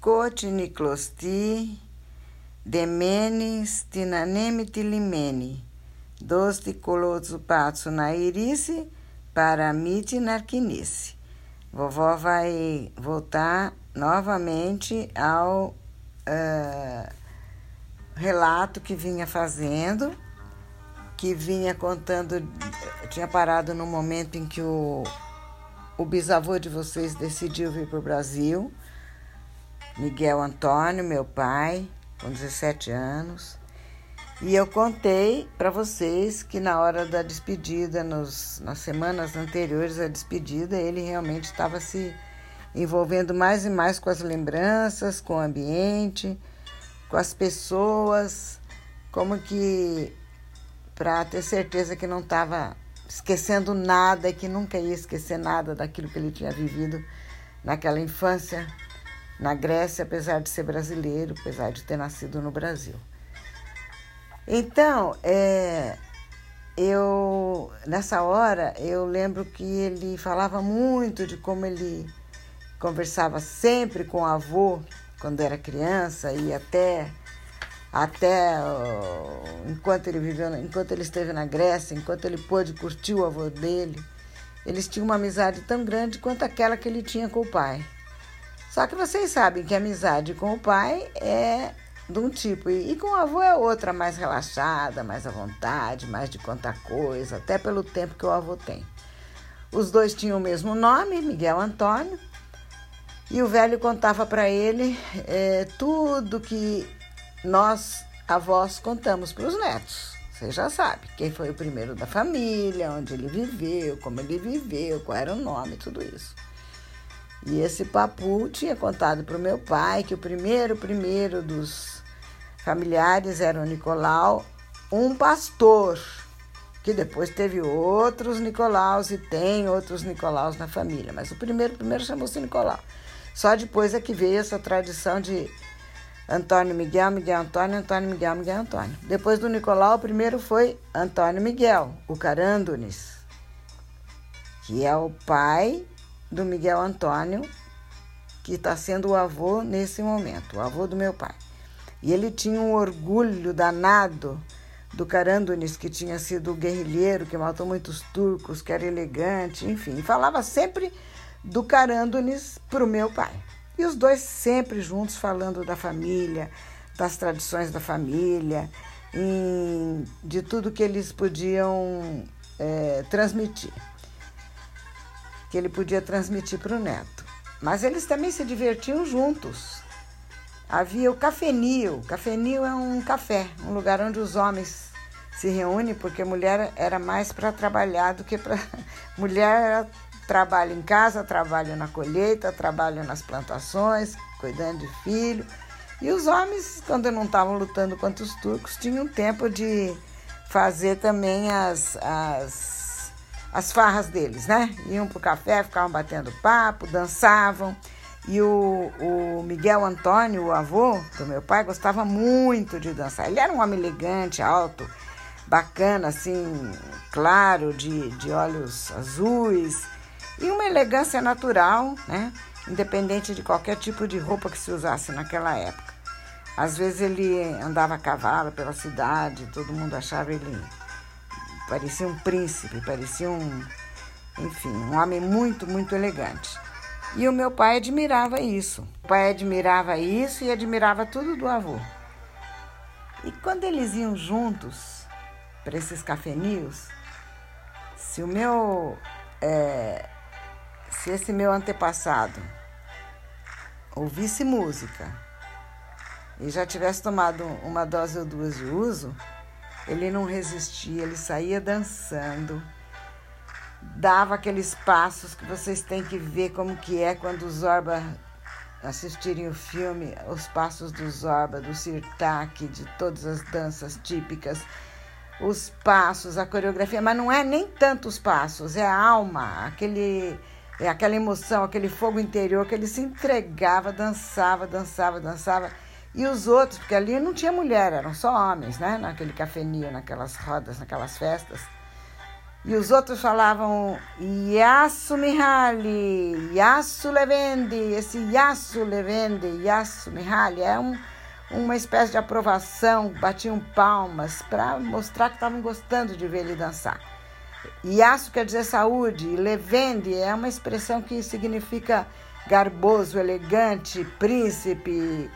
Cotiniclosti, Demenes, Tinaneme Tilimene, dos de Colozupatsu na Irice, Paramite Narquinice. Vovó vai voltar novamente ao uh, relato que vinha fazendo, que vinha contando, tinha parado no momento em que o, o bisavô de vocês decidiu vir para o Brasil, Miguel Antônio, meu pai, com 17 anos. E eu contei para vocês que na hora da despedida, nos, nas semanas anteriores à despedida, ele realmente estava se envolvendo mais e mais com as lembranças, com o ambiente, com as pessoas, como que para ter certeza que não estava esquecendo nada e que nunca ia esquecer nada daquilo que ele tinha vivido naquela infância na Grécia, apesar de ser brasileiro, apesar de ter nascido no Brasil. Então, é, eu nessa hora eu lembro que ele falava muito de como ele conversava sempre com o avô quando era criança e até até enquanto ele viveu, enquanto ele esteve na Grécia, enquanto ele pôde curtir o avô dele, eles tinham uma amizade tão grande quanto aquela que ele tinha com o pai. Só que vocês sabem que a amizade com o pai é de um tipo e, com o avô é outra, mais relaxada, mais à vontade, mais de contar coisa, até pelo tempo que o avô tem. Os dois tinham o mesmo nome, Miguel Antônio, e o velho contava para ele é, tudo que nós, avós, contamos para os netos. Você já sabe quem foi o primeiro da família, onde ele viveu, como ele viveu, qual era o nome, tudo isso. E esse papu tinha contado para o meu pai que o primeiro, primeiro dos familiares era o Nicolau, um pastor, que depois teve outros Nicolaus e tem outros Nicolaus na família, mas o primeiro, primeiro chamou-se Nicolau. Só depois é que veio essa tradição de Antônio Miguel, Miguel Antônio, Antônio Miguel, Miguel Antônio. Depois do Nicolau, o primeiro foi Antônio Miguel, o Carandunes, que é o pai do Miguel Antônio, que está sendo o avô nesse momento, o avô do meu pai. E ele tinha um orgulho danado do Carandunes, que tinha sido guerrilheiro, que matou muitos turcos, que era elegante, enfim. Falava sempre do Carandunes para o meu pai. E os dois sempre juntos falando da família, das tradições da família, de tudo que eles podiam é, transmitir que ele podia transmitir para o neto. Mas eles também se divertiam juntos. Havia o cafenil. Cafenil é um café, um lugar onde os homens se reúnem, porque mulher era mais para trabalhar do que para. mulher trabalha em casa, trabalha na colheita, trabalha nas plantações, cuidando de filho. E os homens, quando não estavam lutando contra os turcos, tinham tempo de fazer também as, as as farras deles, né? Iam pro café, ficavam batendo papo, dançavam. E o, o Miguel Antônio, o avô do meu pai, gostava muito de dançar. Ele era um homem elegante, alto, bacana, assim, claro, de, de olhos azuis e uma elegância natural, né? Independente de qualquer tipo de roupa que se usasse naquela época. Às vezes ele andava a cavalo pela cidade, todo mundo achava ele parecia um príncipe, parecia um, enfim, um homem muito, muito elegante. E o meu pai admirava isso. O pai admirava isso e admirava tudo do avô. E quando eles iam juntos para esses cafeninhos, se o meu, é, se esse meu antepassado ouvisse música e já tivesse tomado uma dose ou duas de uso, ele não resistia, ele saía dançando, dava aqueles passos que vocês têm que ver como que é quando os Zorba assistirem o filme, os passos do Zorba, do Sirtak, de todas as danças típicas, os passos, a coreografia, mas não é nem tanto os passos, é a alma, aquele é aquela emoção, aquele fogo interior que ele se entregava, dançava, dançava, dançava. E os outros, porque ali não tinha mulher, eram só homens, né? Naquele cafeninho, naquelas rodas, naquelas festas. E os outros falavam Yasu Mihaly, Yasu Levende, esse Yasu Levende, Yasu Mihaly é um, uma espécie de aprovação, batiam palmas para mostrar que estavam gostando de ver ele dançar. Yasu quer dizer saúde, e Levende é uma expressão que significa garboso, elegante, príncipe,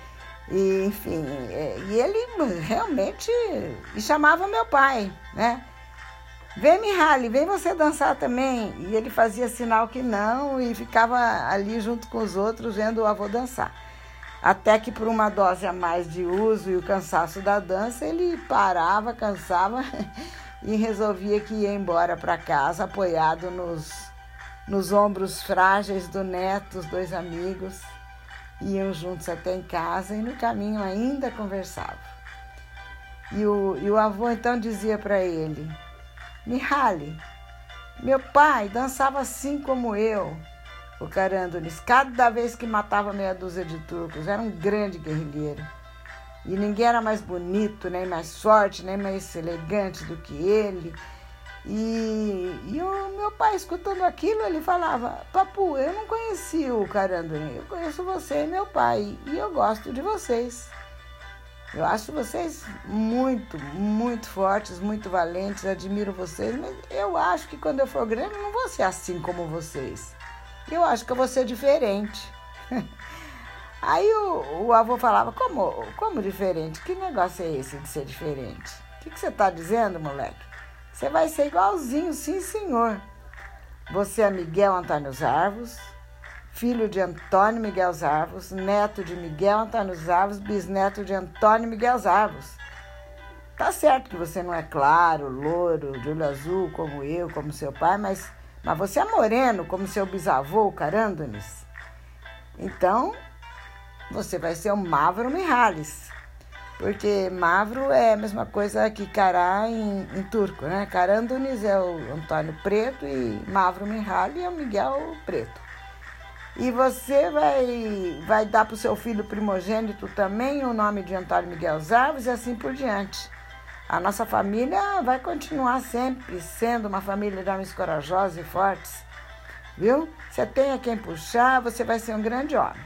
e, enfim. É, e ele realmente chamava meu pai, né? Vem, Mihaly, vem você dançar também. E ele fazia sinal que não e ficava ali junto com os outros vendo o avô dançar. Até que por uma dose a mais de uso e o cansaço da dança, ele parava, cansava e resolvia que ia embora para casa, apoiado nos, nos ombros frágeis do neto, os dois amigos. Iam juntos até em casa e no caminho ainda conversavam. E o, e o avô então dizia para ele: Mihaly, meu pai dançava assim como eu, o Carandonis, cada vez que matava meia dúzia de turcos. Era um grande guerrilheiro. E ninguém era mais bonito, nem mais forte, nem mais elegante do que ele. E, e o meu pai, escutando aquilo, ele falava: Papu, eu não conheci o Carandoni, eu conheço você e meu pai, e eu gosto de vocês. Eu acho vocês muito, muito fortes, muito valentes, admiro vocês, mas eu acho que quando eu for grande eu não vou ser assim como vocês. Eu acho que eu vou ser diferente. Aí o, o avô falava, como, como diferente? Que negócio é esse de ser diferente? O que, que você está dizendo, moleque? Você vai ser igualzinho, sim senhor. Você é Miguel Antônio Arvos, filho de Antônio Miguel Zavos, neto de Miguel Antônio Zavos, bisneto de Antônio Miguel Zavos. Tá certo que você não é claro, louro, de olho azul como eu, como seu pai, mas, mas você é moreno como seu bisavô, Carândones. Então, você vai ser o Mavro Mihalis. Porque Mavro é a mesma coisa que Cará em, em turco, né? Carândones é o Antônio Preto e Mavro Mihaly é o Miguel Preto. E você vai, vai dar para o seu filho primogênito também o nome de Antônio Miguel Zaves e assim por diante. A nossa família vai continuar sempre sendo uma família de homens corajosos e fortes. Viu? Você tem a quem puxar, você vai ser um grande homem.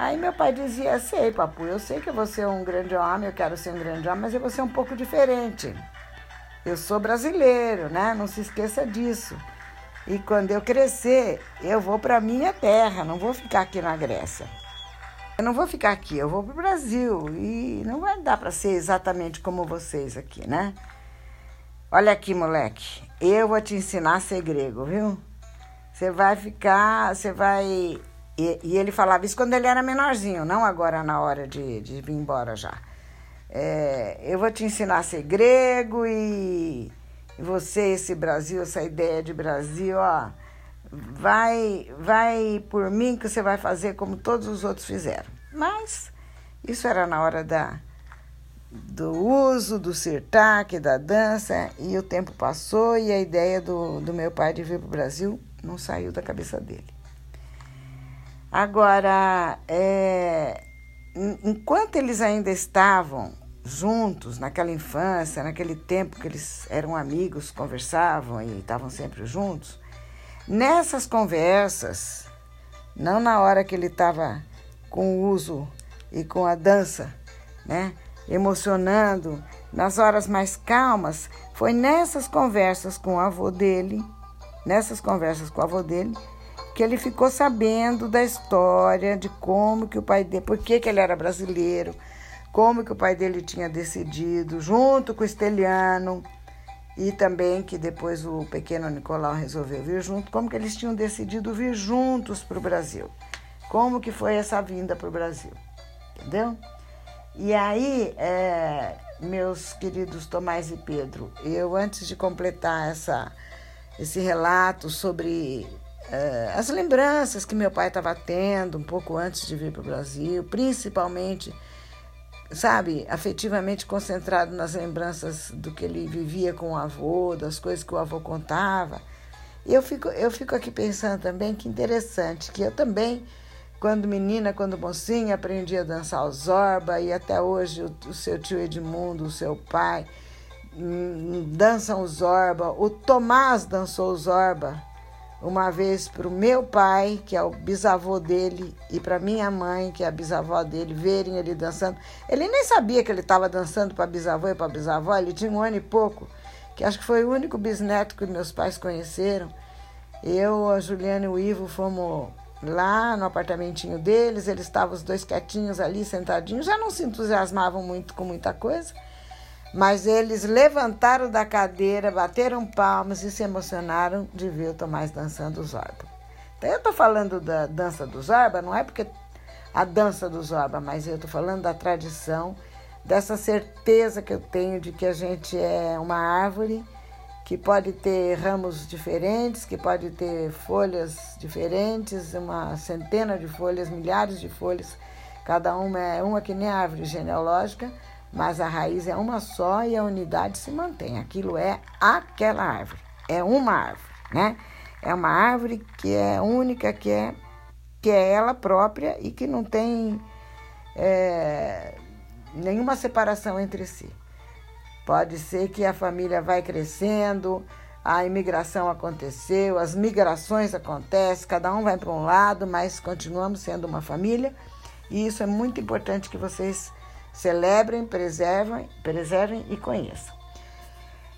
Aí meu pai dizia, sei, papu, eu sei que vou ser um grande homem, eu quero ser um grande homem, mas eu vou ser um pouco diferente. Eu sou brasileiro, né? Não se esqueça disso. E quando eu crescer, eu vou para minha terra, não vou ficar aqui na Grécia. Eu não vou ficar aqui, eu vou para o Brasil e não vai dar para ser exatamente como vocês aqui, né? Olha aqui, moleque, eu vou te ensinar a ser grego, viu? Você vai ficar, você vai. E, e, ele falava isso quando ele era menorzinho, não agora na hora de, de vir embora já. É, eu vou te ensinar a ser grego e você, esse Brasil, essa ideia de Brasil, ó, vai, vai por mim que você vai fazer como todos os outros fizeram. Mas isso era na hora da, do uso do sirtaque, da dança, e o tempo passou e a ideia do, do meu pai de vir para o Brasil não saiu da cabeça dele. Agora, é, enquanto eles ainda estavam juntos naquela infância, naquele tempo que eles eram amigos, conversavam e estavam sempre juntos. Nessas conversas, não na hora que ele estava com o uso e com a dança, né, emocionando, nas horas mais calmas, foi nessas conversas com o avô dele, nessas conversas com o avô dele, que ele ficou sabendo da história de como que o pai dele, por que, que ele era brasileiro, como que o pai dele tinha decidido, junto com o Esteliano, e também que depois o pequeno Nicolau resolveu vir junto, como que eles tinham decidido vir juntos para o Brasil. Como que foi essa vinda para o Brasil, entendeu? E aí, é, meus queridos Tomás e Pedro, eu antes de completar essa, esse relato sobre é, as lembranças que meu pai estava tendo um pouco antes de vir para o Brasil, principalmente sabe, afetivamente concentrado nas lembranças do que ele vivia com o avô, das coisas que o avô contava. E eu fico, eu fico aqui pensando também que interessante, que eu também, quando menina, quando mocinha, aprendi a dançar o zorba e até hoje o, o seu tio Edmundo, o seu pai, dançam o Zorba. O Tomás dançou o Zorba uma vez para o meu pai, que é o bisavô dele, e para minha mãe, que é a bisavó dele, verem ele dançando. Ele nem sabia que ele estava dançando para bisavô e para bisavó, ele tinha um ano e pouco, que acho que foi o único bisneto que meus pais conheceram. Eu, a Juliana e o Ivo fomos lá no apartamentinho deles, eles estavam os dois quietinhos ali, sentadinhos, já não se entusiasmavam muito com muita coisa. Mas eles levantaram da cadeira, bateram palmas e se emocionaram de ver o Tomás dançando o Zorba. Então eu estou falando da dança do Zorba, não é porque a dança do Zorba, mas eu estou falando da tradição, dessa certeza que eu tenho de que a gente é uma árvore que pode ter ramos diferentes, que pode ter folhas diferentes, uma centena de folhas, milhares de folhas, cada uma é uma que nem árvore genealógica mas a raiz é uma só e a unidade se mantém. Aquilo é aquela árvore, é uma árvore, né? É uma árvore que é única, que é, que é ela própria e que não tem é, nenhuma separação entre si. Pode ser que a família vai crescendo, a imigração aconteceu, as migrações acontecem, cada um vai para um lado, mas continuamos sendo uma família e isso é muito importante que vocês Celebrem, preservem, preservem e conheçam.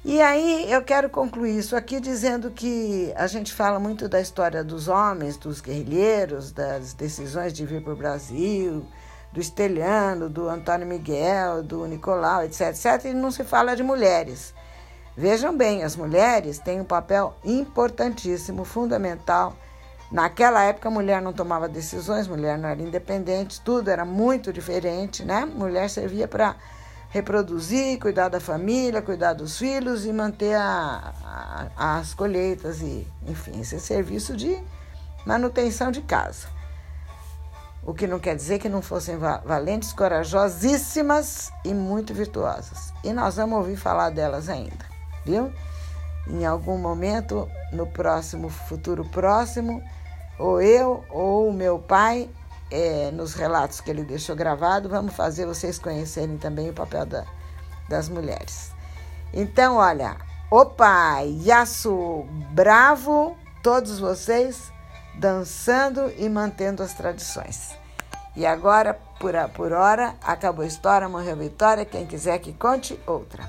E aí eu quero concluir isso aqui dizendo que a gente fala muito da história dos homens, dos guerrilheiros, das decisões de vir para o Brasil, do Estelhano, do Antônio Miguel, do Nicolau, etc, etc, e não se fala de mulheres. Vejam bem, as mulheres têm um papel importantíssimo, fundamental Naquela época, a mulher não tomava decisões, mulher não era independente, tudo era muito diferente, né? Mulher servia para reproduzir, cuidar da família, cuidar dos filhos e manter a, a, as colheitas e, enfim, esse serviço de manutenção de casa. O que não quer dizer que não fossem valentes, corajosíssimas e muito virtuosas. E nós vamos ouvir falar delas ainda, viu? Em algum momento, no próximo futuro próximo, ou eu ou o meu pai, é, nos relatos que ele deixou gravado, vamos fazer vocês conhecerem também o papel da, das mulheres. Então, olha, o pai, Yasu Bravo, todos vocês dançando e mantendo as tradições. E agora, por, por hora, acabou a história, morreu a vitória. Quem quiser que conte outra.